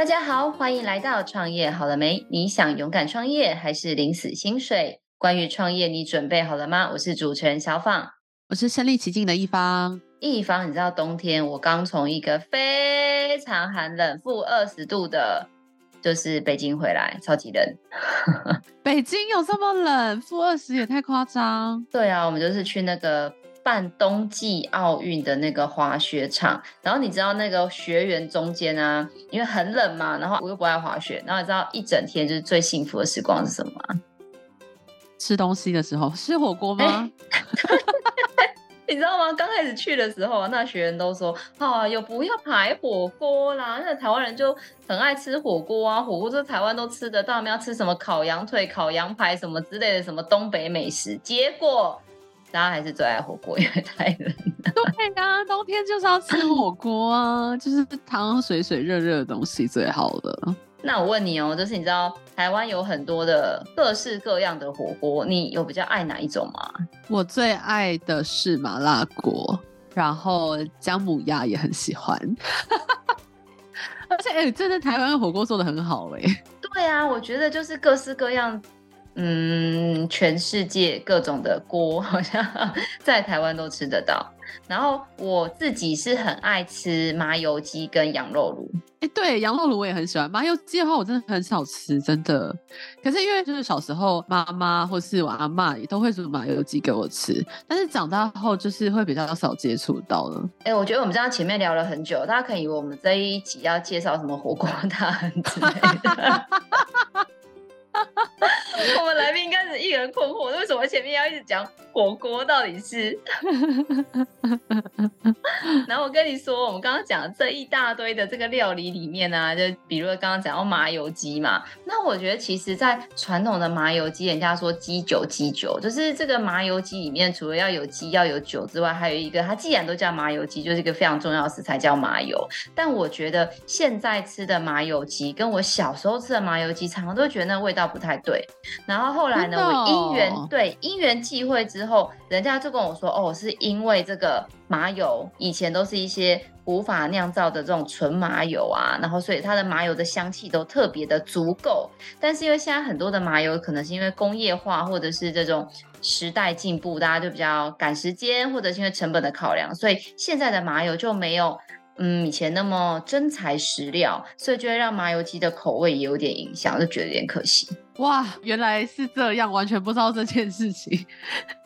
大家好，欢迎来到创业好了没？你想勇敢创业还是领死薪水？关于创业，你准备好了吗？我是主持人小放，我是身临其境的一方。一方，你知道冬天我刚从一个非常寒冷负二十度的，就是北京回来，超级冷。北京有这么冷？负二十也太夸张。对啊，我们就是去那个。办冬季奥运的那个滑雪场，然后你知道那个学员中间啊，因为很冷嘛，然后我又不爱滑雪，然后你知道一整天就是最幸福的时光是什么吗？吃东西的时候，吃火锅吗？欸、你知道吗？刚开始去的时候，那学员都说啊，有不要排火锅啦，那台湾人就很爱吃火锅啊，火锅是台湾都吃得到，我们要吃什么烤羊腿、烤羊排什么之类的，什么东北美食，结果。大家还是最爱火锅，因为太冷了。对啊，冬天就是要吃火锅啊，就是汤汤水水、热热的东西最好了。那我问你哦，就是你知道台湾有很多的各式各样的火锅，你有比较爱哪一种吗？我最爱的是麻辣锅，然后姜母鸭也很喜欢。而且，哎、欸，真的台湾的火锅做的很好哎、欸。对啊，我觉得就是各式各样。嗯，全世界各种的锅好像 在台湾都吃得到。然后我自己是很爱吃麻油鸡跟羊肉炉。哎、欸，对，羊肉炉我也很喜欢。麻油鸡的话，我真的很少吃，真的。可是因为就是小时候妈妈或是我阿妈也都会煮麻油鸡给我吃，但是长大后就是会比较少接触到了。哎、欸，我觉得我们这样前面聊了很久，大家可以以为我们这一集要介绍什么火锅大亨之类的。我们来宾应该是一人困惑，为什么前面要一直讲火锅？到底是？然后我跟你说，我们刚刚讲这一大堆的这个料理里面呢、啊，就比如刚刚讲到麻油鸡嘛，那我觉得其实，在传统的麻油鸡，人家说鸡酒鸡酒，就是这个麻油鸡里面，除了要有鸡要有酒之外，还有一个，它既然都叫麻油鸡，就是一个非常重要的食材叫麻油。但我觉得现在吃的麻油鸡，跟我小时候吃的麻油鸡，常常都觉得那味道不太对。然后后来呢，我因缘对因缘际会之后，人家就跟我说，哦，是因为这个麻油以前都是一些古法酿造的这种纯麻油啊，然后所以它的麻油的香气都特别的足够。但是因为现在很多的麻油可能是因为工业化或者是这种时代进步，大家就比较赶时间，或者是因为成本的考量，所以现在的麻油就没有。嗯，以前那么真材实料，所以就会让麻油鸡的口味也有点影响，就觉得有点可惜。哇，原来是这样，完全不知道这件事情。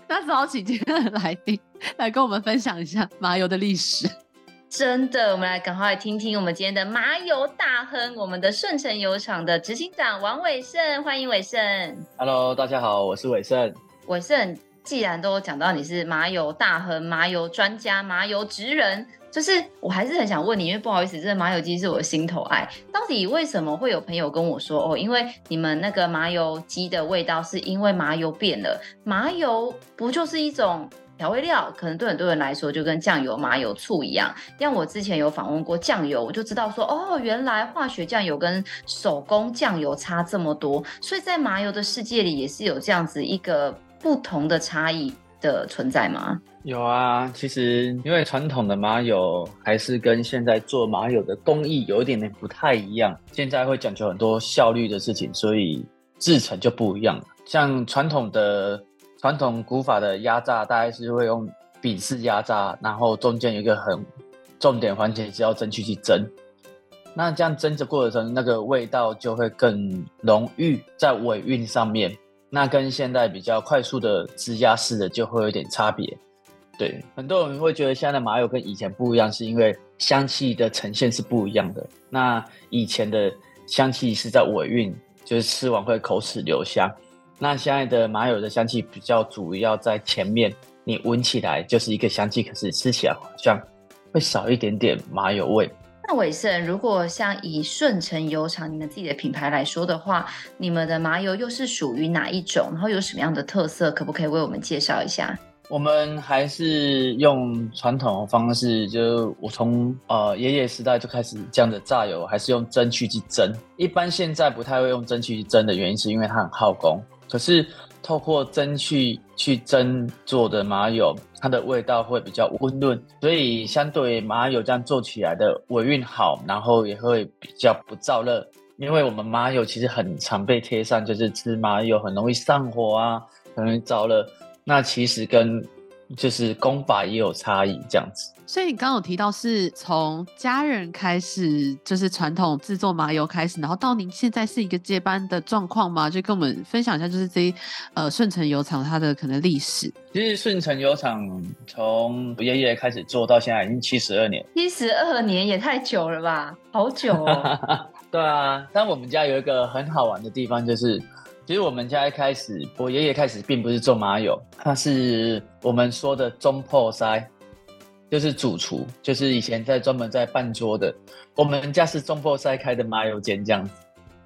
那只好请今天的来宾来跟我们分享一下麻油的历史。真的，我们来赶快来听听我们今天的麻油大亨，我们的顺城油厂的执行长王伟胜，欢迎伟胜。Hello，大家好，我是伟胜。伟胜，既然都讲到你是麻油大亨、麻油专家、麻油职人。就是我还是很想问你，因为不好意思，这个麻油鸡是我的心头爱。到底为什么会有朋友跟我说哦？因为你们那个麻油鸡的味道是因为麻油变了。麻油不就是一种调味料？可能对很多人来说就跟酱油、麻油、醋一样。像我之前有访问过酱油，我就知道说哦，原来化学酱油跟手工酱油差这么多。所以在麻油的世界里也是有这样子一个不同的差异的存在吗？有啊，其实因为传统的麻油还是跟现在做麻油的工艺有一点点不太一样，现在会讲究很多效率的事情，所以制程就不一样。像传统的传统古法的压榨，大概是会用饼式压榨，然后中间有一个很重点环节，是要蒸汽去蒸。那这样蒸的过程，那个味道就会更浓郁在尾韵上面。那跟现在比较快速的支架式的就会有点差别。对，很多人会觉得现在的麻油跟以前不一样，是因为香气的呈现是不一样的。那以前的香气是在尾韵，就是吃完会口齿留香。那现在的麻油的香气比较主要在前面，你闻起来就是一个香气，可是吃起来好像会少一点点麻油味。那伟胜，如果像以顺成油厂你们自己的品牌来说的话，你们的麻油又是属于哪一种？然后有什么样的特色？可不可以为我们介绍一下？我们还是用传统的方式，就我从呃爷爷时代就开始这样的榨油，还是用蒸汽去蒸。一般现在不太会用蒸汽去蒸的原因，是因为它很耗工。可是透过蒸汽去蒸做的麻油，它的味道会比较温润，所以相对麻油这样做起来的尾韵好，然后也会比较不燥热。因为我们麻油其实很常被贴上，就是吃麻油很容易上火啊，很容易燥热。那其实跟就是功法也有差异，这样子。所以你刚刚有提到是从家人开始，就是传统制作麻油开始，然后到您现在是一个接班的状况吗？就跟我们分享一下，就是这一呃顺成油厂它的可能历史。其实顺成油厂从爷爷开始做到现在已经七十二年，七十二年也太久了吧，好久哦。对啊，但我们家有一个很好玩的地方，就是。其实我们家一开始，我爷爷开始并不是做麻油，他是我们说的中破塞，就是主厨，就是以前在专门在办桌的。我们家是中破塞开的麻油间这样子。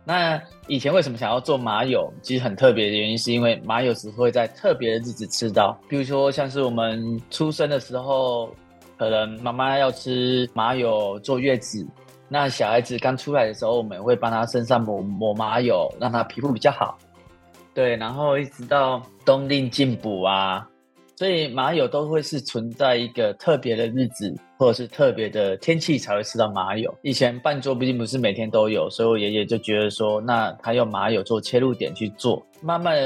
那以前为什么想要做麻油？其实很特别的原因，是因为麻油只会在特别的日子吃到，比如说像是我们出生的时候，可能妈妈要吃麻油坐月子。那小孩子刚出来的时候，我们会帮他身上抹抹麻油，让他皮肤比较好。对，然后一直到冬令进补啊，所以麻友都会是存在一个特别的日子，或者是特别的天气才会吃到麻油。以前办桌毕竟不是每天都有，所以我爷爷就觉得说，那他用麻油做切入点去做，慢慢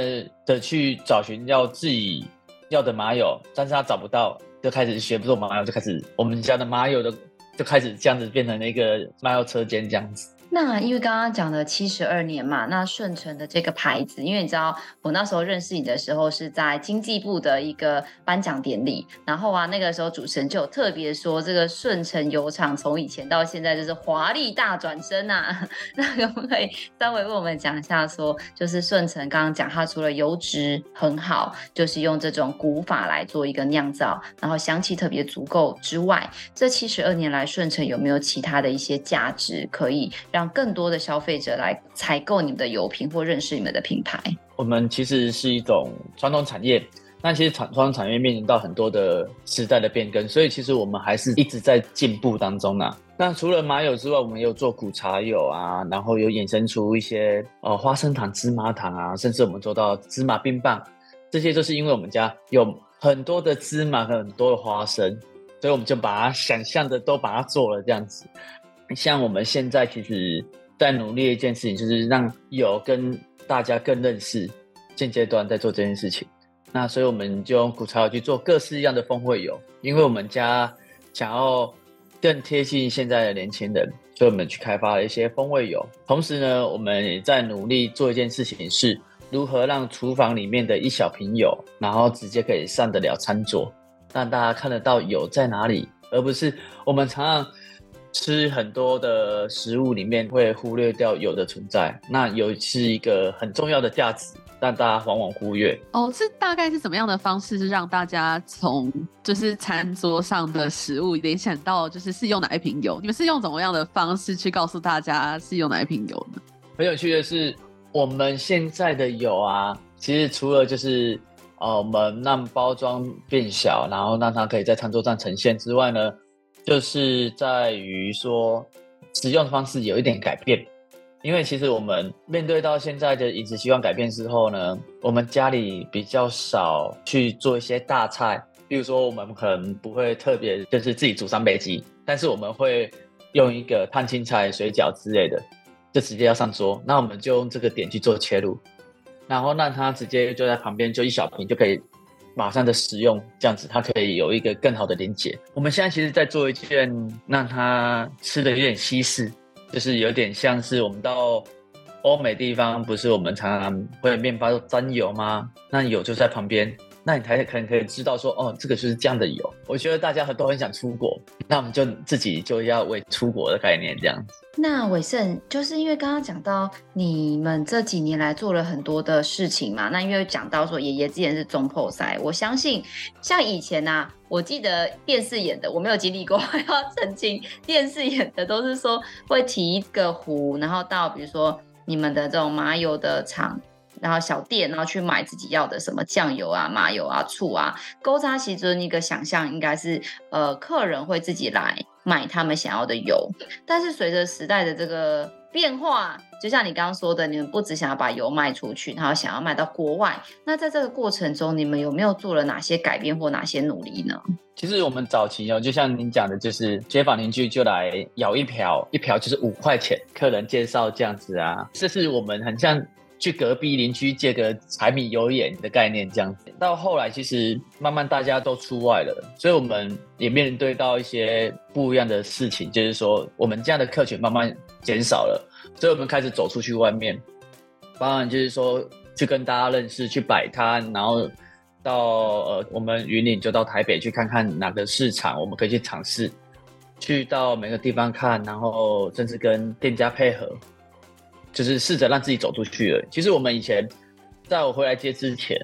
的去找寻要自己要的麻油，但是他找不到，就开始学不做麻油，就开始我们家的麻油的就开始这样子变成那个麻油车间这样子。那因为刚刚讲的七十二年嘛，那顺成的这个牌子，因为你知道我那时候认识你的时候是在经济部的一个颁奖典礼，然后啊那个时候主持人就有特别说，这个顺成油厂从以前到现在就是华丽大转身啊，那可不可以稍微为我们讲一下说，就是顺成刚刚讲它除了油脂很好，就是用这种古法来做一个酿造，然后香气特别足够之外，这七十二年来顺成有没有其他的一些价值可以让让更多的消费者来采购你们的油品或认识你们的品牌。我们其实是一种传统产业，但其实传传统产业面临到很多的时代的变更，所以其实我们还是一直在进步当中呢。那除了麻油之外，我们也有做苦茶油啊，然后有衍生出一些呃花生糖、芝麻糖啊，甚至我们做到芝麻冰棒，这些都是因为我们家有很多的芝麻和很多的花生，所以我们就把它想象的都把它做了这样子。像我们现在其实在努力的一件事情，就是让油跟大家更认识。现阶段在做这件事情，那所以我们就用古茶油去做各式一样的风味油，因为我们家想要更贴近现在的年轻人，所以我们去开发了一些风味油。同时呢，我们也在努力做一件事情，是如何让厨房里面的一小瓶油，然后直接可以上得了餐桌，让大家看得到油在哪里，而不是我们常常。吃很多的食物里面会忽略掉油的存在，那油是一个很重要的价值，但大家往往忽略。哦，是大概是怎么样的方式，是让大家从就是餐桌上的食物联想到就是是用哪一瓶油？你们是用怎么样的方式去告诉大家是用哪一瓶油呢？很有趣的是，我们现在的油啊，其实除了就是呃，我们让包装变小，然后让它可以在餐桌上呈现之外呢。就是在于说，使用方式有一点改变，因为其实我们面对到现在的饮食习惯改变之后呢，我们家里比较少去做一些大菜，比如说我们可能不会特别就是自己煮三杯鸡，但是我们会用一个烫青菜、水饺之类的，就直接要上桌，那我们就用这个点去做切入，然后让它直接就在旁边，就一小瓶就可以。马上的使用，这样子它可以有一个更好的连接。我们现在其实在做一件让它吃的有点西式，就是有点像是我们到欧美地方，不是我们常常会面包沾油吗？那油就在旁边。那你才可能可以知道说，哦，这个就是这样的油。我觉得大家很多很想出国，那我们就自己就要为出国的概念这样子。那伟盛就是因为刚刚讲到你们这几年来做了很多的事情嘛，那因为讲到说爷爷之前是总铺师，我相信像以前呐、啊，我记得电视演的，我没有经历过，要澄清，电视演的都是说会提一个壶，然后到比如说你们的这种麻油的厂。然后小店，然后去买自己要的什么酱油啊、麻油啊、醋啊。勾扎其中一个想象应该是，呃，客人会自己来，买他们想要的油。但是随着时代的这个变化，就像你刚刚说的，你们不只想要把油卖出去，然后想要卖到国外。那在这个过程中，你们有没有做了哪些改变或哪些努力呢？其实我们早期哦，就像您讲的，就是街坊邻居就来舀一瓢，一瓢就是五块钱，客人介绍这样子啊，这是我们很像。去隔壁邻居借个柴米油盐的概念，这样子。到后来，其实慢慢大家都出外了，所以我们也面对到一些不一样的事情，就是说我们这样的客群慢慢减少了，所以我们开始走出去外面，当然就是说去跟大家认识，去摆摊，然后到呃我们云岭就到台北去看看哪个市场我们可以去尝试，去到每个地方看，然后甚至跟店家配合。就是试着让自己走出去了。其实我们以前，在我回来接之前，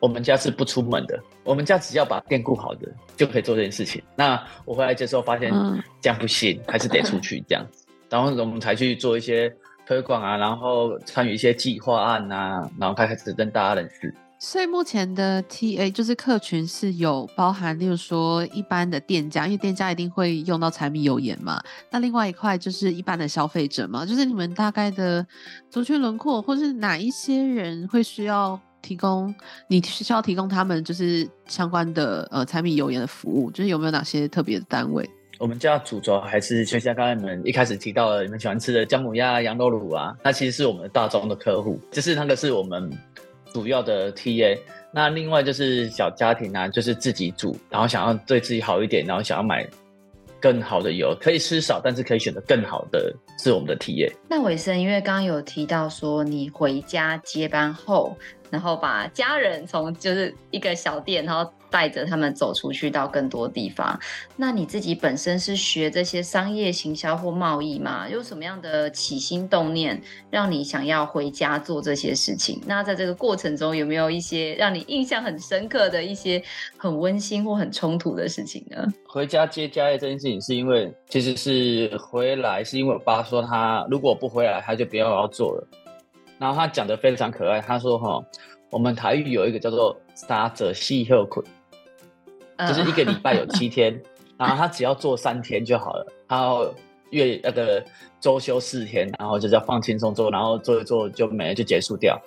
我们家是不出门的。我们家只要把店顾好的，就可以做这件事情。那我回来接之后发现这样不行，还是得出去这样子。然后我们才去做一些推广啊，然后参与一些计划案啊，然后开始跟大家认识。所以目前的 TA 就是客群是有包含，例如说一般的店家，因为店家一定会用到柴米油盐嘛。那另外一块就是一般的消费者嘛，就是你们大概的族群轮廓，或是哪一些人会需要提供，你需要提供他们就是相关的呃柴米油盐的服务，就是有没有哪些特别的单位？我们家主轴还是就像刚才你们一开始提到的，你们喜欢吃的姜母鸭、羊肉卤啊，那其实是我们大宗的客户，就是那个是我们。主要的 TA，那另外就是小家庭啊，就是自己煮，然后想要对自己好一点，然后想要买更好的油，可以吃少，但是可以选择更好的，是我们的 TA。那伟生，因为刚刚有提到说你回家接班后，然后把家人从就是一个小店，然后。带着他们走出去到更多地方。那你自己本身是学这些商业行销或贸易吗？有什么样的起心动念让你想要回家做这些事情？那在这个过程中有没有一些让你印象很深刻的一些很温馨或很冲突的事情呢？回家接家业这件事情，是因为其实是回来是因为我爸说他如果不回来，他就不要要做了。然后他讲的非常可爱，他说哈，我们台语有一个叫做“三者四休困”。就是一个礼拜有七天，然后他只要做三天就好了，然后月那个周休四天，然后就叫放轻松做，然后做一做就没了，就结束掉。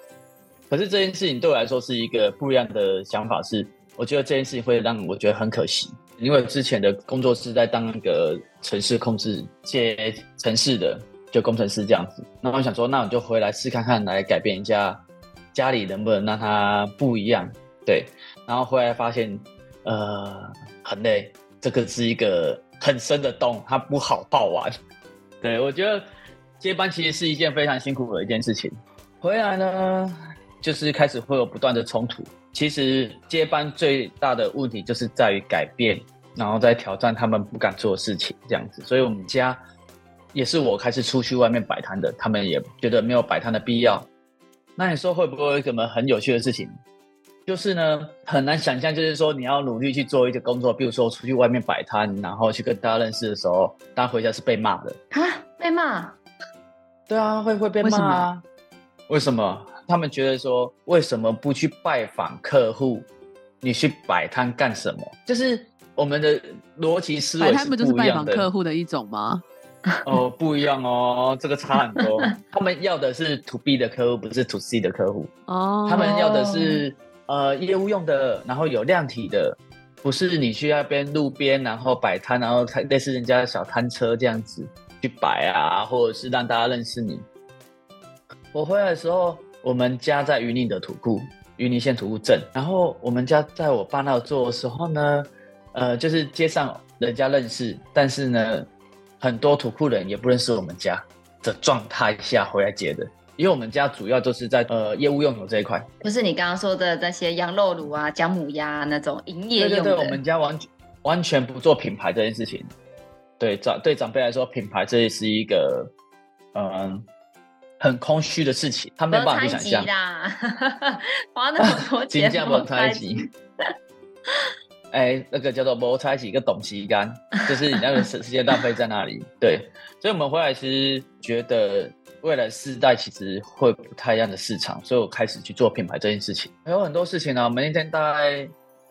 可是这件事情对我来说是一个不一样的想法，是我觉得这件事情会让我觉得很可惜，因为之前的工作是在当那个城市控制接城市的，就工程师这样子。那我想说，那我就回来试看看，来改变一下家里能不能让它不一样，对。然后回来发现。呃，很累，这个是一个很深的洞，它不好爆完。对，我觉得接班其实是一件非常辛苦的一件事情。回来呢，就是开始会有不断的冲突。其实接班最大的问题就是在于改变，然后再挑战他们不敢做的事情，这样子。所以我们家也是我开始出去外面摆摊的，他们也觉得没有摆摊的必要。那你说会不会有什么很有趣的事情？就是呢，很难想象，就是说你要努力去做一个工作，比如说出去外面摆摊，然后去跟大家认识的时候，大家回家是被骂的啊，被骂？对啊，会会被骂啊？为什么？他们觉得说，为什么不去拜访客户？你去摆摊干什么？就是我们的逻辑思维是不一样的。摆摊不就是拜访客户的一种吗？哦，不一样哦，这个差很多。他们要的是 To B 的客户，不是 To C 的客户。哦，他们要的是。呃，业务用的，然后有量体的，不是你去那边路边，然后摆摊，然后类似人家的小摊车这样子去摆啊，或者是让大家认识你。我回来的时候，我们家在云林的土库，云林县土库镇，然后我们家在我爸那做的时候呢，呃，就是街上人家认识，但是呢，很多土库人也不认识我们家的状态下回来接的。因为我们家主要就是在呃业务用油这一块，不是你刚刚说的那些羊肉炉啊、姜母鸭那种营业用的。对对对，我们家完全完全不做品牌这件事情。对长对长辈来说，品牌这也是一个嗯、呃、很空虚的事情，他没有办法去想象。花那么多钱，金价没猜忌。哎，那个叫做没猜忌，一个懂西干，就是你那个时时间浪费在那里。对，所以我们回来其实觉得。未来世代其实会不太一样的市场，所以我开始去做品牌这件事情。还有很多事情呢、啊，我们一天大概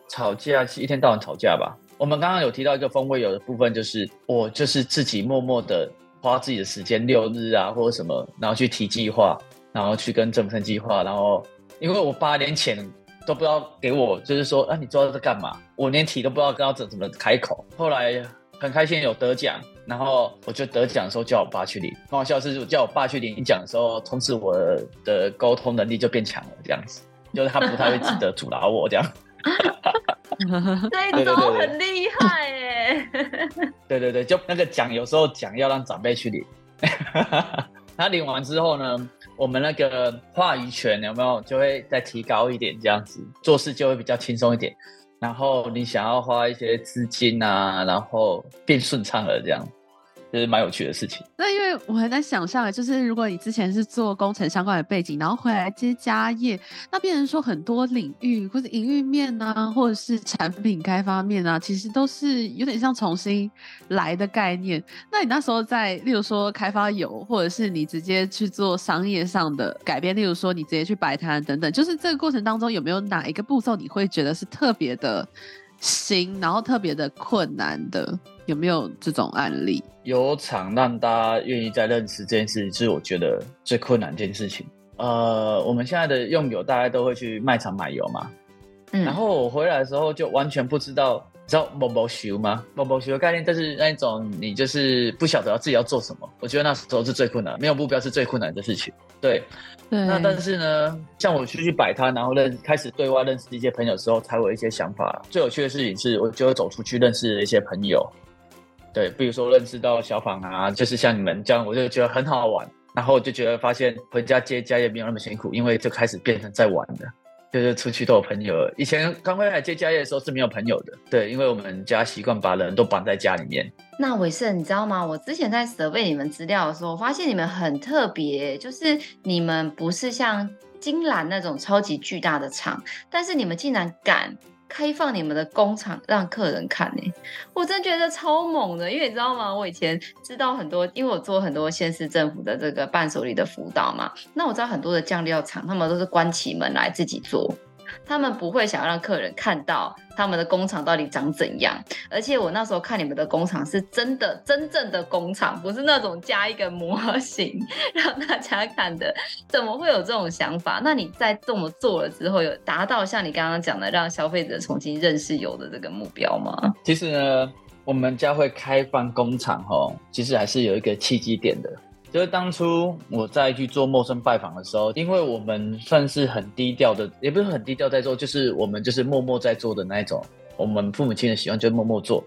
吵架，一天到晚吵架吧。我们刚刚有提到一个风味有的部分，就是我就是自己默默的花自己的时间，六日啊或者什么，然后去提计划，然后去跟政府计划，然后因为我八年前都不知道给我，就是说啊，你做这干嘛？我连提都不知道跟要怎怎么开口。后来很开心有得奖，然后我就得奖的时候叫我爸去领。很好笑是，我叫我爸去领奖的时候，从此我的沟通能力就变强了，这样子，就是他不太会记得阻挠我这样。这一招很厉害耶！对对对，就那个奖，有时候奖要让长辈去领。他领完之后呢，我们那个话语权有没有就会再提高一点，这样子做事就会比较轻松一点。然后你想要花一些资金啊，然后变顺畅了这样。就是蛮有趣的事情。那因为我很难想象，就是如果你之前是做工程相关的背景，然后回来接家业，那变成说很多领域或者营运面啊，或者是产品开发面啊，其实都是有点像重新来的概念。那你那时候在，例如说开发油，或者是你直接去做商业上的改变，例如说你直接去摆摊等等，就是这个过程当中有没有哪一个步骤你会觉得是特别的新，然后特别的困难的？有没有这种案例？有场让大家愿意再认识这件事情，是我觉得最困难的一件事情。呃，我们现在的用油，大家都会去卖场买油嘛。嗯。然后我回来的时候，就完全不知道，你知道某某修吗？某某修的概念，就是那种你就是不晓得要自己要做什么。我觉得那时候是最困难，没有目标是最困难的事情。对。对。那但是呢，像我出去摆摊，然后认开始对外认识一些朋友的时候，才有一些想法。最有趣的事情是，我就会走出去认识一些朋友。对，比如说认识到小访啊，就是像你们这样，我就觉得很好玩。然后我就觉得发现回家接家业没有那么辛苦，因为就开始变成在玩的，就是出去都有朋友了。以前刚回来接家业的时候是没有朋友的，对，因为我们家习惯把人都绑在家里面。那伟盛，你知道吗？我之前在 survey 你们资料的时候，我发现你们很特别，就是你们不是像金兰那种超级巨大的厂，但是你们竟然敢。开放你们的工厂让客人看呢，我真觉得超猛的，因为你知道吗？我以前知道很多，因为我做很多县市政府的这个伴手礼的辅导嘛，那我知道很多的酱料厂，他们都是关起门来自己做。他们不会想要让客人看到他们的工厂到底长怎样，而且我那时候看你们的工厂是真的真正的工厂，不是那种加一个模型让大家看的。怎么会有这种想法？那你在这么做了之后，有达到像你刚刚讲的让消费者重新认识油的这个目标吗？其实呢，我们家会开放工厂哦，其实还是有一个契机点的。就是当初我在去做陌生拜访的时候，因为我们算是很低调的，也不是很低调在做，就是我们就是默默在做的那一种。我们父母亲的习惯就是默默做。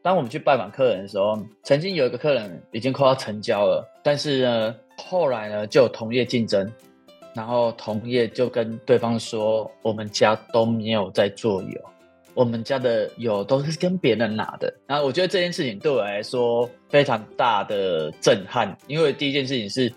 当我们去拜访客人的时候，曾经有一个客人已经快要成交了，但是呢，后来呢就有同业竞争，然后同业就跟对方说，我们家都没有在做油。我们家的油都是跟别人拿的，然后我觉得这件事情对我来说非常大的震撼，因为第一件事情是，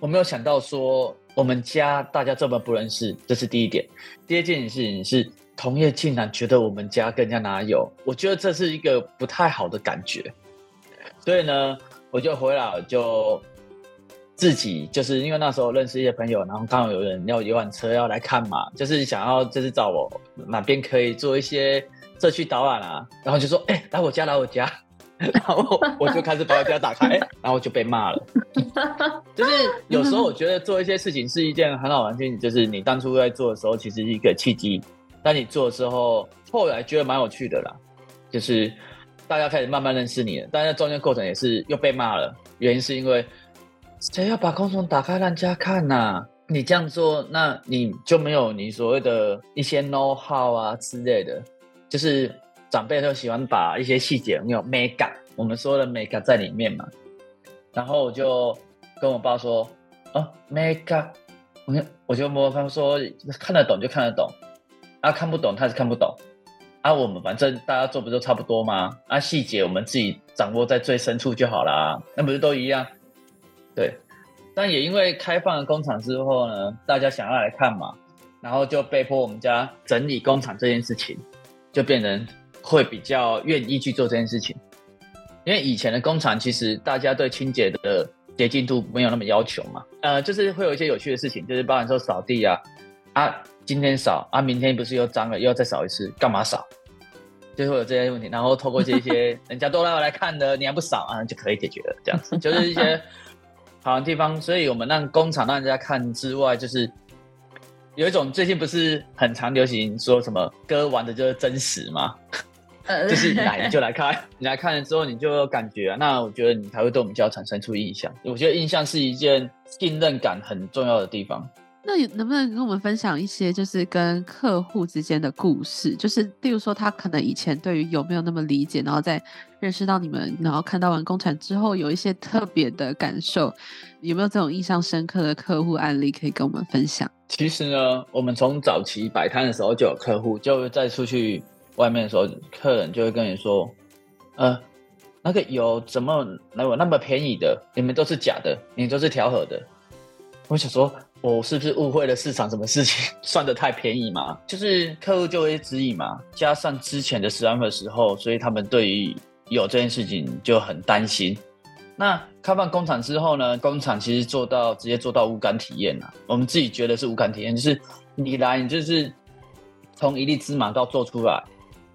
我没有想到说我们家大家这么不认识，这是第一点。第二件事情是，同业竟然觉得我们家更加拿油，我觉得这是一个不太好的感觉，所以呢，我就回来就。自己就是因为那时候认识一些朋友，然后刚好有人要有辆车要来看嘛，就是想要就是找我哪边可以做一些社区导览啊，然后就说哎、来我家来我家，然后我就开始把我家打开，然后就被骂了。就是有时候我觉得做一些事情是一件很好玩的事情，就是你当初在做的时候其实是一个契机，但你做的时候后来觉得蛮有趣的啦，就是大家开始慢慢认识你了，但是中间过程也是又被骂了，原因是因为。谁要把工厂打开让人家看呐、你这样做，那你就没有你所谓的一些 know how 啊之类的。就是长辈都喜欢把一些细节有 mega，我们说的 mega 在里面嘛。然后我就跟我爸说：“哦，mega，我我就摸他说看得懂就看得懂，啊看不懂他是看不懂。啊我们反正大家做不都差不多吗？啊细节我们自己掌握在最深处就好啦，那不是都一样？”对，但也因为开放了工厂之后呢，大家想要来看嘛，然后就被迫我们家整理工厂这件事情，就变成会比较愿意去做这件事情。因为以前的工厂其实大家对清洁的洁净度没有那么要求嘛，呃，就是会有一些有趣的事情，就是包含说扫地啊，啊，今天扫啊，明天不是又脏了，又要再扫一次，干嘛扫？就会有这些问题，然后透过这些 人家都来来看的，你还不扫啊，就可以解决了。这样子就是一些好的地方，所以我们让工厂让人家看之外，就是有一种最近不是很常流行说什么歌玩的就是真实吗？就是来你就来看，你来看了之后你就有感觉啊，那我觉得你才会对我们家产生出印象。我觉得印象是一件信任感很重要的地方。那你能不能跟我们分享一些，就是跟客户之间的故事？就是例如说，他可能以前对于有没有那么理解，然后在认识到你们，然后看到完工厂之后，有一些特别的感受，有没有这种印象深刻的客户案例可以跟我们分享？其实呢，我们从早期摆摊的时候就有客户，就在出去外面的时候，客人就会跟你说：“呃，那个油怎么来有那么便宜的？你们都是假的，你都是调和的。”我想说。我是不是误会了市场？什么事情 算得太便宜嘛？就是客户就会质疑嘛，加上之前的十安的时候，所以他们对于有这件事情就很担心。那开放工厂之后呢？工厂其实做到直接做到无感体验了。我们自己觉得是无感体验，就是你来，你就是从一粒芝麻到做出来，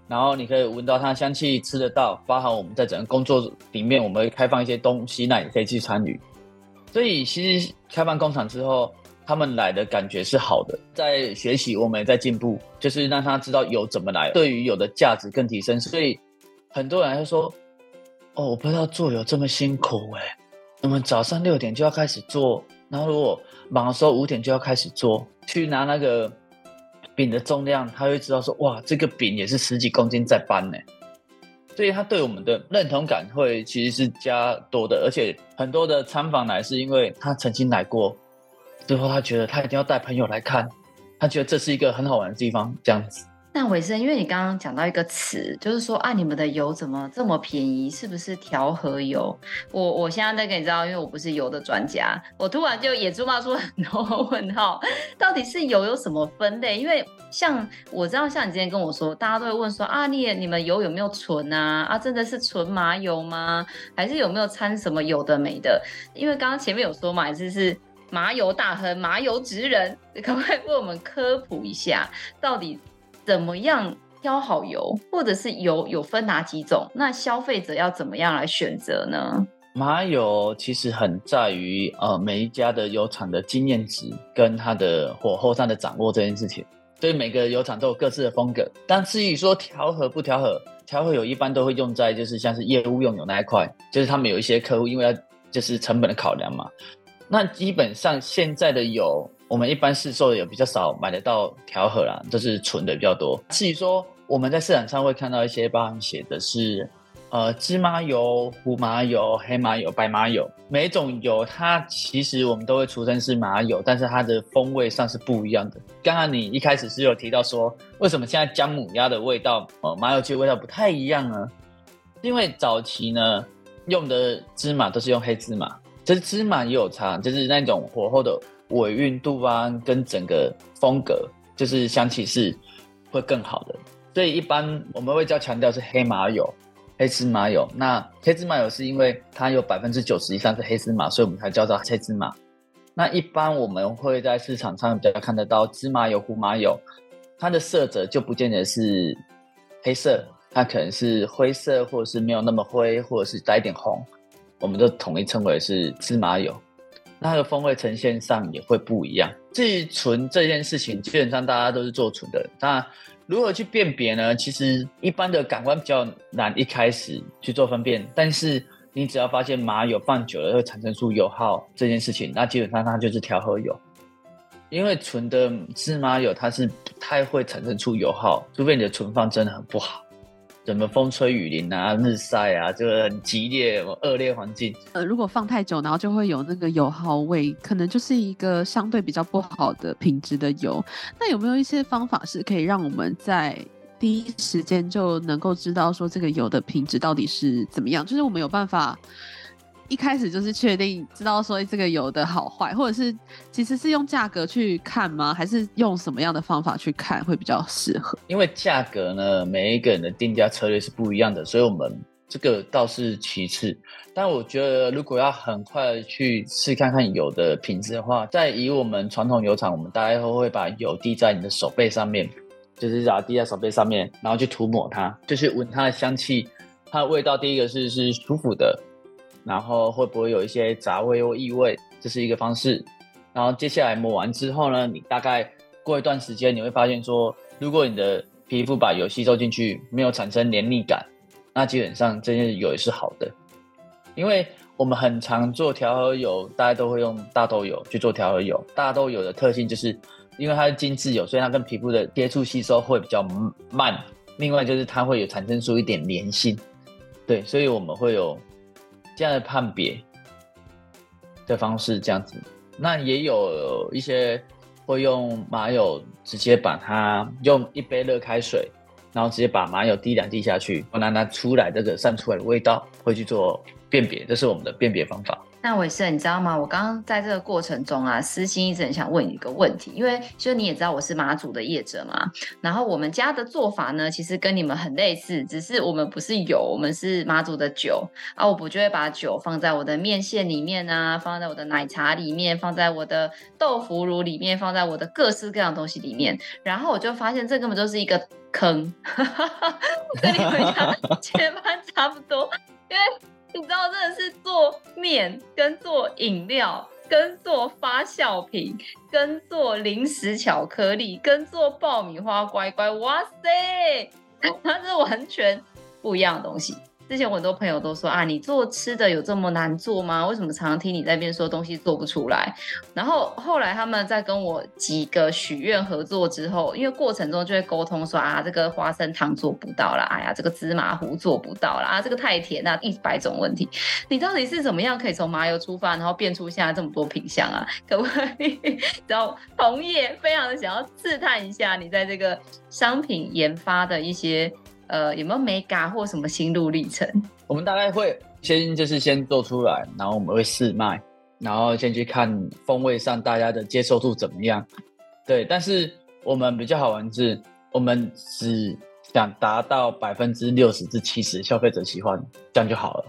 然后你可以闻到它的香气，吃得到。包含我们在整个工作里面，我们会开放一些东西，那你可以去参与。所以其实开放工厂之后。他们来的感觉是好的，在学习，我们也在进步，就是让他知道油怎么来，对于油的价值更提升。所以很多人会说：“哦，我不知道做油这么辛苦哎，我们早上六点就要开始做，然后如果忙的时候五点就要开始做，去拿那个饼的重量，他会知道说哇，这个饼也是十几公斤在搬呢。”所以他对我们的认同感会其实是加多的，而且很多的参访来是因为他曾经来过。最后，他觉得他一定要带朋友来看，他觉得这是一个很好玩的地方，这样子。那玮盛，因为你刚刚讲到一个词，就是说啊，你们的油怎么这么便宜？是不是调和油？我我现在在跟你知道，因为我不是油的专家，我突然就也触发出很多问号，到底是油有什么分类？因为像我知道，像你之前跟我说，大家都会问说啊，你你们油有没有纯啊？啊，真的是纯麻油吗？还是有没有掺什么有的没的？因为刚刚前面有说嘛，就是。麻油大亨、麻油职人，可不可以为我们科普一下，到底怎么样挑好油，或者是油有分哪几种？那消费者要怎么样来选择呢？麻油其实很在于呃每一家的油厂的经验值跟它的火候上的掌握这件事情，所以每个油厂都有各自的风格。但至于说调和不调和，调和油一般都会用在就是像是业务用油那一块，就是他们有一些客户因为要就是成本的考量嘛。那基本上现在的油，我们一般市售的油比较少买得到调和啦，都是纯的比较多。至于说我们在市场上会看到一些包含写的是，呃，芝麻油、胡麻油、黑麻油、白麻油，每种油它其实我们都会出称是麻油，但是它的风味上是不一样的。刚刚你一开始是有提到说，为什么现在姜母鸭的味道，呃，麻油其实味道不太一样呢？因为早期呢用的芝麻都是用黑芝麻。其实芝麻也有差，就是那种火候的尾韵度啊，跟整个风格，就是香气是会更好的。所以一般我们会较强调是黑麻油、黑芝麻油。那黑芝麻油是因为它有百分之九十以上是黑芝麻，所以我们才叫做黑芝麻。那一般我们会在市场上比较看得到芝麻油、胡麻油，它的色泽就不见得是黑色，它可能是灰色，或者是没有那么灰，或者是带一点红。我们都统一称为是芝麻油，那它的风味呈现上也会不一样。至于纯这件事情，基本上大家都是做纯的。那如何去辨别呢？其实一般的感官比较难一开始去做分辨，但是你只要发现麻油放久了会产生出油耗这件事情，那基本上它就是调和油。因为纯的芝麻油它是不太会产生出油耗，除非你的存放真的很不好。怎么风吹雨淋啊，日晒啊，就是很激烈、恶劣环境。呃，如果放太久，然后就会有那个油耗味，可能就是一个相对比较不好的品质的油。那有没有一些方法是可以让我们在第一时间就能够知道说这个油的品质到底是怎么样？就是我们有办法。一开始就是确定知道说这个油的好坏，或者是其实是用价格去看吗？还是用什么样的方法去看会比较适合？因为价格呢，每一个人的定价策略是不一样的，所以我们这个倒是其次。但我觉得如果要很快去试看看油的品质的话，在以我们传统油厂，我们大概会会把油滴在你的手背上面，就是把滴在手背上面，然后去涂抹它，就是闻它的香气，它的味道。第一个是是舒服的，然后会不会有一些杂味或异味，这是一个方式。然后接下来抹完之后呢，你大概过一段时间，你会发现说，如果你的皮肤把油吸收进去，没有产生黏腻感，那基本上这些油也是好的。因为我们很常做调和油，大家都会用大豆油去做调和油。大豆油的特性就是，因为它是精制油，所以它跟皮肤的接触吸收会比较慢。另外就是它会有产生出一点粘性，对，所以我们会有这样的判别的方式，这样子。那也有一些会用麻油，直接把它用一杯热开水，然后直接把麻油滴两滴下去，拿它出来这个散出来的味道，会去做辨别，这是我们的辨别方法。那伟盛，你知道吗？我刚刚在这个过程中啊，私心一直很想问你一个问题，因为就你也知道我是马祖的业者嘛，然后我们家的做法呢，其实跟你们很类似，只是我们不是油，我们是马祖的酒啊，我不就会把酒放在我的面线里面啊，放在我的奶茶里面，放在我的豆腐乳里面，放在我的各式各样的东西里面，然后我就发现这根本就是一个坑，跟你们家全班 差不多，因为。你知道，真的是做面、跟做饮料、跟做发酵品、跟做零食巧克力、跟做爆米花乖乖，哇塞，它是完全不一样的东西。之前我很多朋友都说啊，你做吃的有这么难做吗？为什么常常听你在那边说东西做不出来？然后后来他们在跟我几个许愿合作之后，因为过程中就会沟通说啊，这个花生糖做不到啦，哎呀，这个芝麻糊做不到啦，啊，这个太甜啊，一百种问题。你到底是怎么样可以从麻油出发，然后变出现在这么多品相啊？可不可以？然后同业非常的想要试探一下你在这个商品研发的一些。呃，有没有美感或什么心路历程？我们大概会先就是先做出来，然后我们会试卖，然后先去看风味上大家的接受度怎么样。对，但是我们比较好玩是，我们只想达到百分之六十至七十消费者喜欢，这样就好了。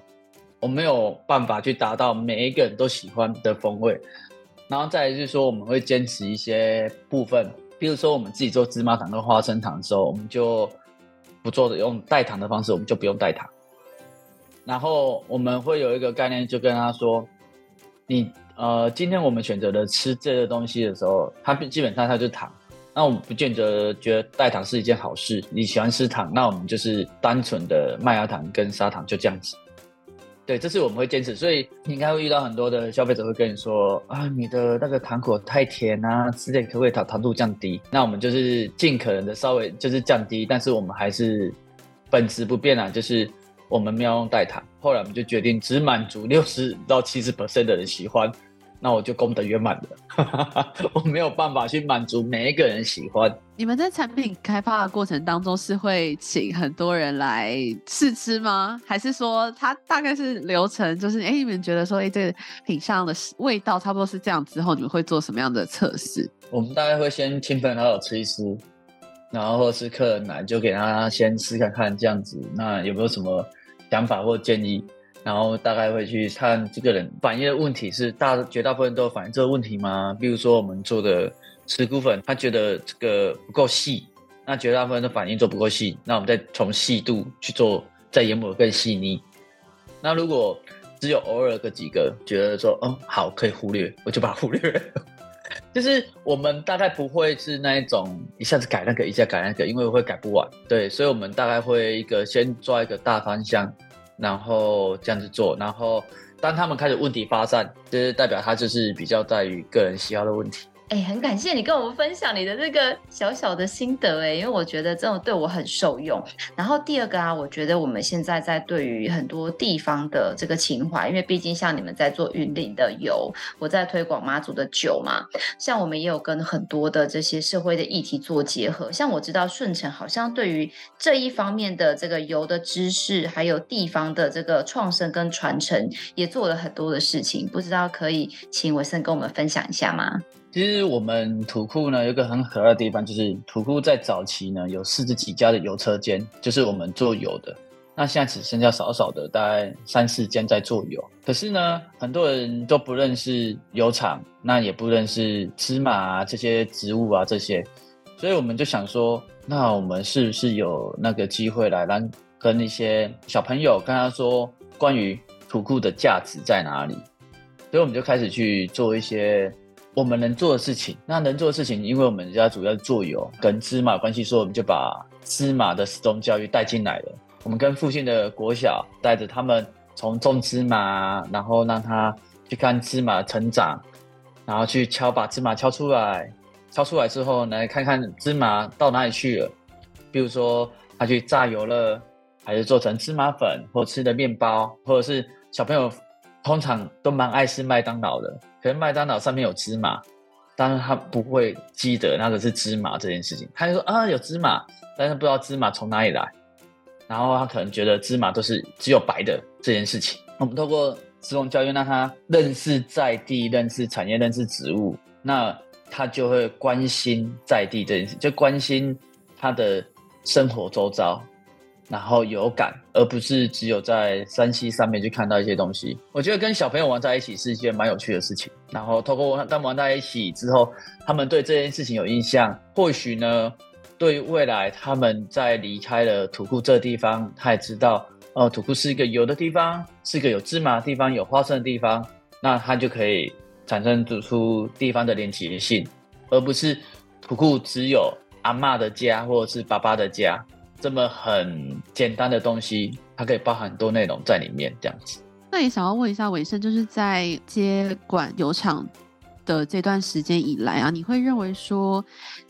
我没有办法去达到每一个人都喜欢的风味。然后再来就是说，我们会坚持一些部分，比如说我们自己做芝麻糖跟花生糖的时候，我们就。不做的用代糖的方式，我们就不用代糖。然后我们会有一个概念，就跟他说：“你呃，今天我们选择的吃这个东西的时候，它基本上它就糖。那我们不见得觉得代糖是一件好事。你喜欢吃糖，那我们就是单纯的麦芽糖跟砂糖，就这样子。对，这是我们会坚持。所以你应该会遇到很多的消费者会跟你说：啊，你的那个糖果太甜啊，之类可不可以糖糖度降低？那我们就是尽可能的稍微就是降低，但是我们还是本质不变啊，就是我们没有用代糖。后来我们就决定只满足六十到七十 percent 的人喜欢。那我就功德圆满了，我没有办法去满足每一个人喜欢。你们在产品开发的过程当中是会请很多人来试吃吗？还是说它大概是流程？就是哎、欸，你们觉得说哎、欸，这个品相的味道差不多是这样之后，你们会做什么样的测试？我们大概会先亲朋好友吃一吃，然后或是客人来就给他先试看看这样子，那有没有什么想法或建议？然后大概会去看这个人反映的问题是大绝大部分都反映这个问题吗？比如说我们做的石菇粉，他觉得这个不够细，那绝大部分的反应做不够细，那我们再从细度去做，再研磨更细腻。那如果只有偶尔个几个觉得说，哦，好，可以忽略，我就把它忽略了。就是我们大概不会是那一种一下子改那个，一下改那个，因为会改不完。对，所以我们大概会一个先抓一个大方向。然后这样子做，然后当他们开始问题发散，就是代表他就是比较在于个人喜好的问题。哎，很感谢你跟我们分享你的这个小小的心得哎，因为我觉得这种对我很受用。然后第二个啊，我觉得我们现在在对于很多地方的这个情怀，因为毕竟像你们在做云林的油，我在推广妈祖的酒嘛，像我们也有跟很多的这些社会的议题做结合。像我知道顺成好像对于这一方面的这个油的知识，还有地方的这个创生跟传承，也做了很多的事情。不知道可以请玮盛跟我们分享一下吗？其实我们土库呢，有一个很可爱的地方，就是土库在早期呢有四十几家的油车间，就是我们做油的。那现在只剩下少少的，大概三四间在做油。可是呢，很多人都不认识油厂，那也不认识芝麻啊这些植物啊这些，所以我们就想说，那我们是不是有那个机会来让跟一些小朋友跟他说关于土库的价值在哪里？所以我们就开始去做一些我们能做的事情。那能做的事情，因为我们家主要做油跟芝麻有关系，所以我们就把芝麻的使用教育带进来了。我们跟附近的国小带着他们从种芝麻，然后让他去看芝麻成长，然后去敲把芝麻敲出来，敲出来之后来看看芝麻到哪里去了。比如说他去榨油了，还是做成芝麻粉，或吃的面包，或者是小朋友通常都蛮爱吃麦当劳的，可能麦当劳上面有芝麻，但是他不会记得那个是芝麻这件事情，他就说啊有芝麻，但是不知道芝麻从哪里来。然后他可能觉得芝麻都是只有白的这件事情。我们透过食农教育，让他认识在地、认识产业、认识植物，那他就会关心在地这件事，就关心他的生活周遭，然后有感，而不是只有在山西上面去看到一些东西。我觉得跟小朋友玩在一起是一件蛮有趣的事情。然后透过他们玩在一起之后，他们对这件事情有印象，或许呢。对未来，他们在离开了土库这地方，他也知道，哦，土库是一个有的地方，是个有芝麻的地方，有花生的地方，那他就可以产生出地方的连结性，而不是土库只有阿嬷的家或者是爸爸的家这么很简单的东西，它可以包含很多内容在里面，这样子。那也想要问一下伟盛，就是在接管油厂的这段时间以来啊，你会认为说，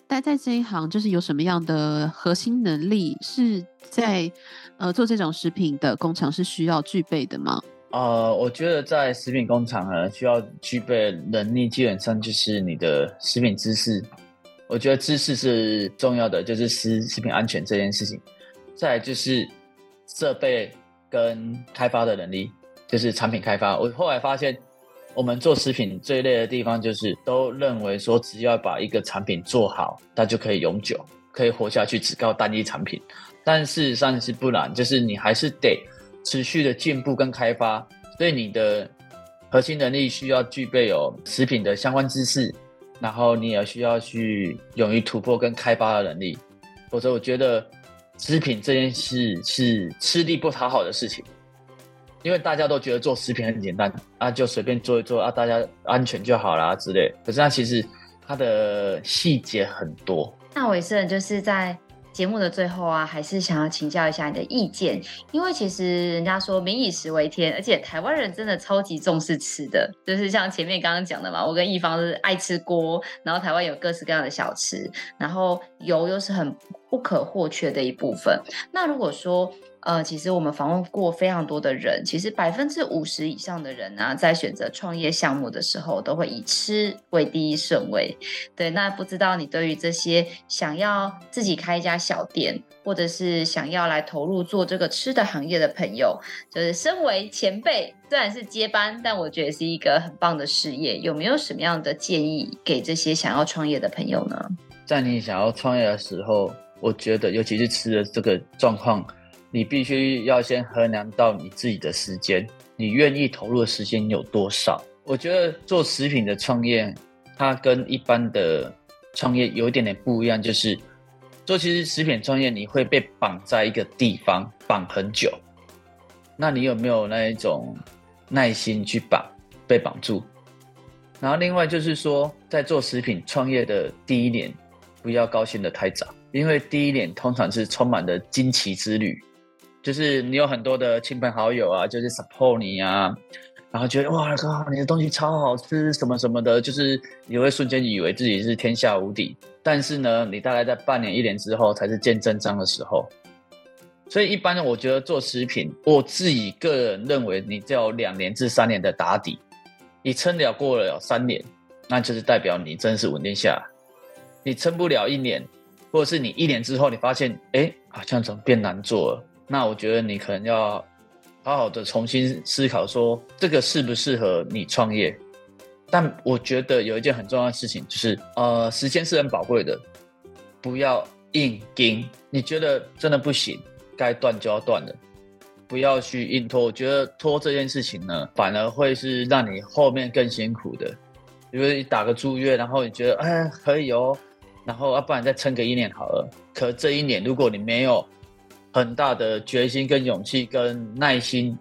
待在这一行，就是有什么样的核心能力是在呃做这种食品的工厂是需要具备的吗？呃，我觉得在食品工厂呢，需要具备能力，基本上就是你的食品知识。我觉得知识是重要的，就是食食品安全这件事情。再来就是设备跟开发的能力，就是产品开发。我后来发现。我们做食品最累的地方，就是都认为说，只要把一个产品做好，它就可以永久，可以活下去，只靠单一产品。但事实上是不然，就是你还是得持续的进步跟开发。所以你的核心能力需要具备有食品的相关知识，然后你也需要去勇于突破跟开发的能力。否则，我觉得食品这件事是吃力不讨好的事情。因为大家都觉得做食品很简单啊，就随便做一做啊，大家安全就好啦之类。可是它其实它的细节很多。那伟盛就是在节目的最后啊，还是想要请教一下你的意见，因为其实人家说民以食为天，而且台湾人真的超级重视吃的，就是像前面刚刚讲的嘛，我跟一方是爱吃锅，然后台湾有各式各样的小吃，然后油又是很不可或缺的一部分。那如果说呃，其实我们访问过非常多的人，其实百分之五十以上的人呢、啊，在选择创业项目的时候，都会以吃为第一顺位。对，那不知道你对于这些想要自己开一家小店，或者是想要来投入做这个吃的行业的朋友，就是身为前辈，虽然是接班，但我觉得是一个很棒的事业。有没有什么样的建议给这些想要创业的朋友呢？在你想要创业的时候，我觉得尤其是吃的这个状况。你必须要先衡量到你自己的时间，你愿意投入的时间有多少？我觉得做食品的创业，它跟一般的创业有一点点不一样，就是做其实食品创业，你会被绑在一个地方绑很久，那你有没有那一种耐心去绑被绑住？然后另外就是说，在做食品创业的第一年，不要高兴得太早，因为第一年通常是充满了惊奇之旅。就是你有很多的亲朋好友啊，就是 support 你啊，然后觉得哇靠，你的东西超好吃，什么什么的，就是你会瞬间以为自己是天下无敌。但是呢，你大概在半年、一年之后才是见真章的时候。所以一般呢，我觉得做食品，我自己个人认为，你只有两年至三年的打底，你撑了过了三年，那就是代表你真是稳定下来。你撑不了一年，或者是你一年之后你发现，哎，好像怎么变难做了。那我觉得你可能要好好的重新思考，说这个适不适合你创业。但我觉得有一件很重要的事情，就是呃，时间是很宝贵的，不要硬盯。你觉得真的不行，该断就要断了，不要去硬拖。我觉得拖这件事情呢，反而会是让你后面更辛苦的。因为你打个住院，然后你觉得哎可以哦，然后要不然再撑个一年好了。可这一年如果你没有很大的决心、跟勇气、跟耐心，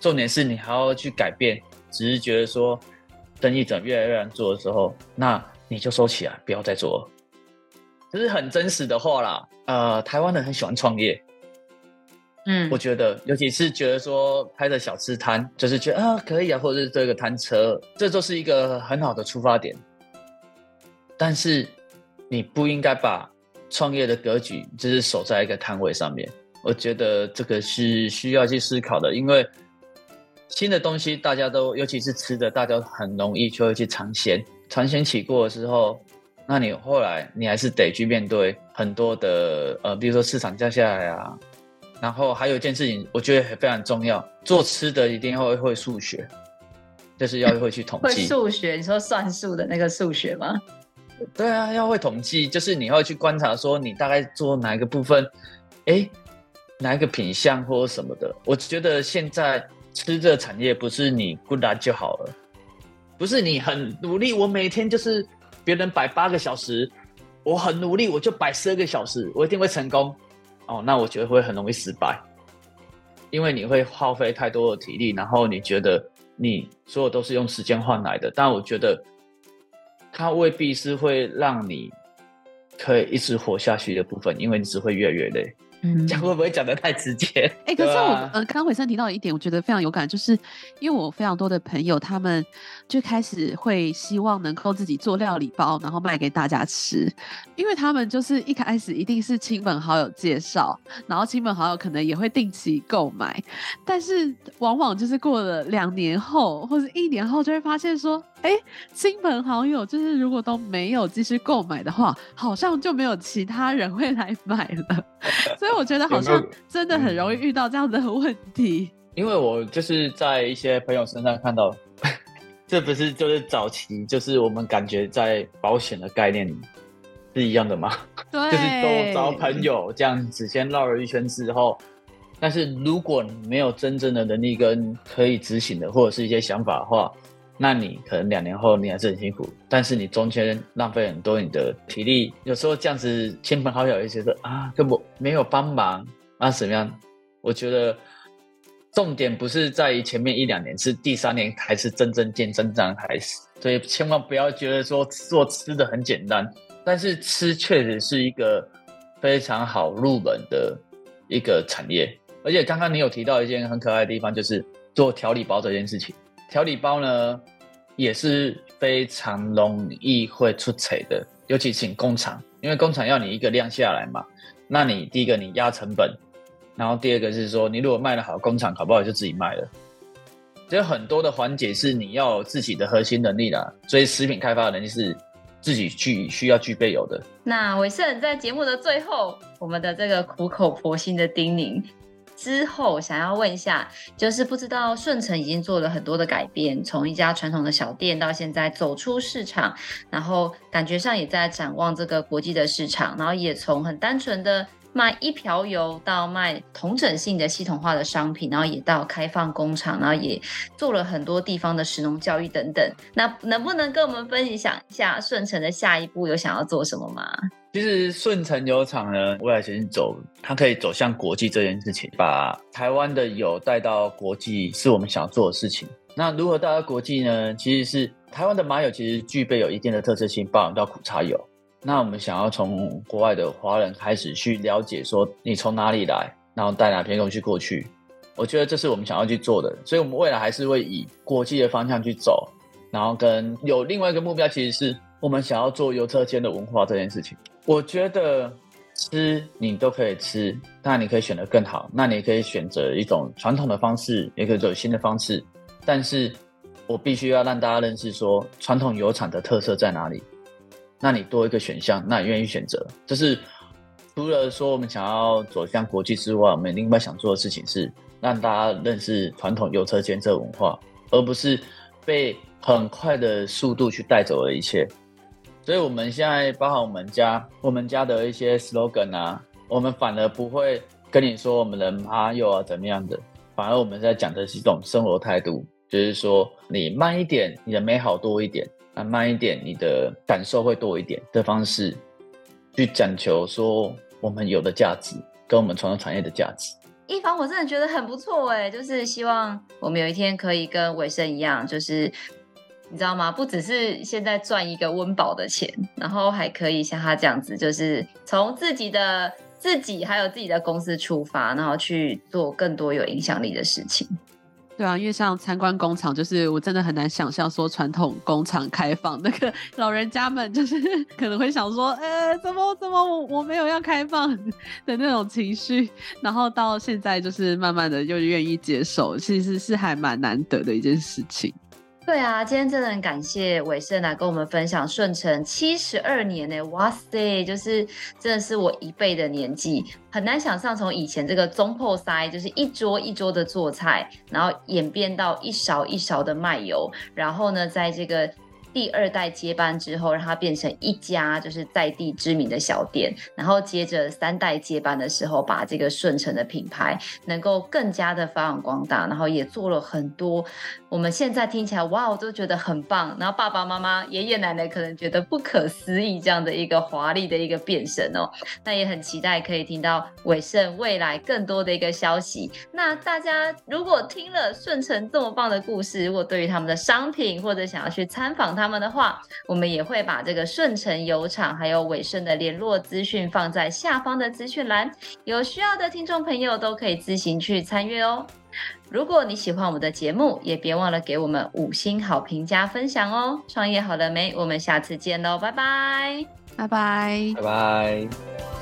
重点是你还要去改变，只是觉得说生意怎么越来越难做的时候，那你就收起来，不要再做了。这是很真实的话啦。呃，台湾人很喜欢创业。嗯，我觉得，尤其是觉得说开的小吃摊，就是觉得啊可以啊，或者是这个摊车，这就是一个很好的出发点。但是你不应该把创业的格局就是守在一个摊位上面。我觉得这个是需要去思考的，因为新的东西大家都，尤其是吃的，大家很容易就会去尝鲜。尝鲜起过的时候，那你后来你还是得去面对很多的呃，比如说市场降下来啊。然后还有一件事情，我觉得非常重要，做吃的一定要会会数学，就是要会去统计。会数学？你说算数的那个数学吗？对啊，要会统计，就是你要去观察，说你大概做哪一个部分，哎，哪一个品相或什么的。我觉得现在吃这产业不是你 good 就好了，不是你很努力，我每天就是别人摆八个小时，我很努力，我就摆十二个小时，我一定会成功。哦，那我觉得会很容易失败，因为你会耗费太多的体力，然后你觉得你所有都是用时间换来的，但我觉得它未必是会让你可以一直活下去的部分，因为你只会越来越累。嗯，讲会不会讲得太直接？哎、欸，可是我呃，刚刚伟生提到一点，我觉得非常有感，就是因为我非常多的朋友，他们就开始会希望能够自己做料理包，然后卖给大家吃，因为他们就是一开始一定是亲朋好友介绍，然后亲朋好友可能也会定期购买，但是往往就是过了两年后或者一年后，就会发现说，哎、欸，亲朋好友就是如果都没有继续购买的话，好像就没有其他人会来买了，所以。我觉得好像真的很容易遇到这样的问题，因为我就是在一些朋友身上看到，这不是就是早期就是我们感觉在保险的概念是一样的吗？对，就是都找朋友这样子先绕了一圈之后，但是如果你没有真正的能力跟可以执行的或者是一些想法的话。那你可能两年后你还是很辛苦，但是你中间浪费很多你的体力，有时候这样子亲朋好友也觉得啊，根本没有帮忙啊，怎么样？我觉得重点不是在于前面一两年，是第三年才是真正见真章开始，所以千万不要觉得说做吃的很简单，但是吃确实是一个非常好入门的一个产业，而且刚刚你有提到一件很可爱的地方，就是做调理包这件事情。调理包呢，也是非常容易会出彩的，尤其请工厂，因为工厂要你一个量下来嘛。那你第一个你压成本，然后第二个是说，你如果卖的好，工厂搞不好就自己卖了。所以很多的环节是你要自己的核心能力的，所以食品开发的能力是自己具需要具备有的。那伟盛在节目的最后，我们的这个苦口婆心的叮咛。之后想要问一下，就是不知道顺成已经做了很多的改变，从一家传统的小店到现在走出市场，然后感觉上也在展望这个国际的市场，然后也从很单纯的卖一瓢油到卖同整性的系统化的商品，然后也到开放工厂，然后也做了很多地方的食农教育等等。那能不能跟我们分享一下顺成的下一步有想要做什么吗？其实顺成油厂呢，未来先走，它可以走向国际这件事情，把台湾的油带到国际，是我们想要做的事情。那如何带到国际呢？其实是台湾的麻油其实具备有一定的特色性，包含到苦茶油。那我们想要从国外的华人开始去了解，说你从哪里来，然后带哪批东西过去。我觉得这是我们想要去做的，所以我们未来还是会以国际的方向去走，然后跟有另外一个目标，其实是我们想要做油车间的文化这件事情。我觉得吃你都可以吃，当然你可以选择更好。那你可以选择一种传统的方式，也可以走新的方式。但是我必须要让大家认识说，传统油厂的特色在哪里。那你多一个选项，那你愿意选择。就是除了说我们想要走向国际之外，我们另外想做的事情是让大家认识传统油车间这文化，而不是被很快的速度去带走了一切。所以，我们现在包含我们家，我们家的一些 slogan 啊，我们反而不会跟你说我们的麻油啊怎么样的，反而我们在讲的是一种生活态度，就是说你慢一点，你的美好多一点；慢一点，你的感受会多一点的方式。去讲求说我们有的价值跟我们传统产业的价值。一凡我真的觉得很不错哎，就是希望我们有一天可以跟玮盛一样，就是你知道吗？不只是现在赚一个温饱的钱，然后还可以像他这样子，就是从自己的自己还有自己的公司出发，然后去做更多有影响力的事情。对啊，因为像参观工厂，就是我真的很难想象说传统工厂开放，那个 老人家们就是 可能会想说，呃，怎么怎么我我没有要开放的那种情绪，然后到现在就是慢慢的又愿意接受，其实是还蛮难得的一件事情。对啊，今天真的很感谢伟盛来跟我们分享顺成七十二年呢，哇塞，就是真的是我一辈的年纪，很难想象从以前这个中破塞，就是一桌一桌的做菜，然后演变到一勺一勺的卖油，然后呢，在这个。第二代接班之后，让它变成一家就是在地知名的小店，然后接着三代接班的时候，把这个顺承的品牌能够更加的发扬光大，然后也做了很多我们现在听起来哇，我都觉得很棒。然后爸爸妈妈、爷爷奶奶可能觉得不可思议这样的一个华丽的一个变身哦，那也很期待可以听到伟盛未来更多的一个消息。那大家如果听了顺承这么棒的故事，如果对于他们的商品或者想要去参访，他们的话，我们也会把这个顺城油厂还有伟盛的联络资讯放在下方的资讯栏，有需要的听众朋友都可以自行去参阅哦。如果你喜欢我们的节目，也别忘了给我们五星好评加分享哦。创业好了没？我们下次见喽，拜拜，拜拜，拜拜。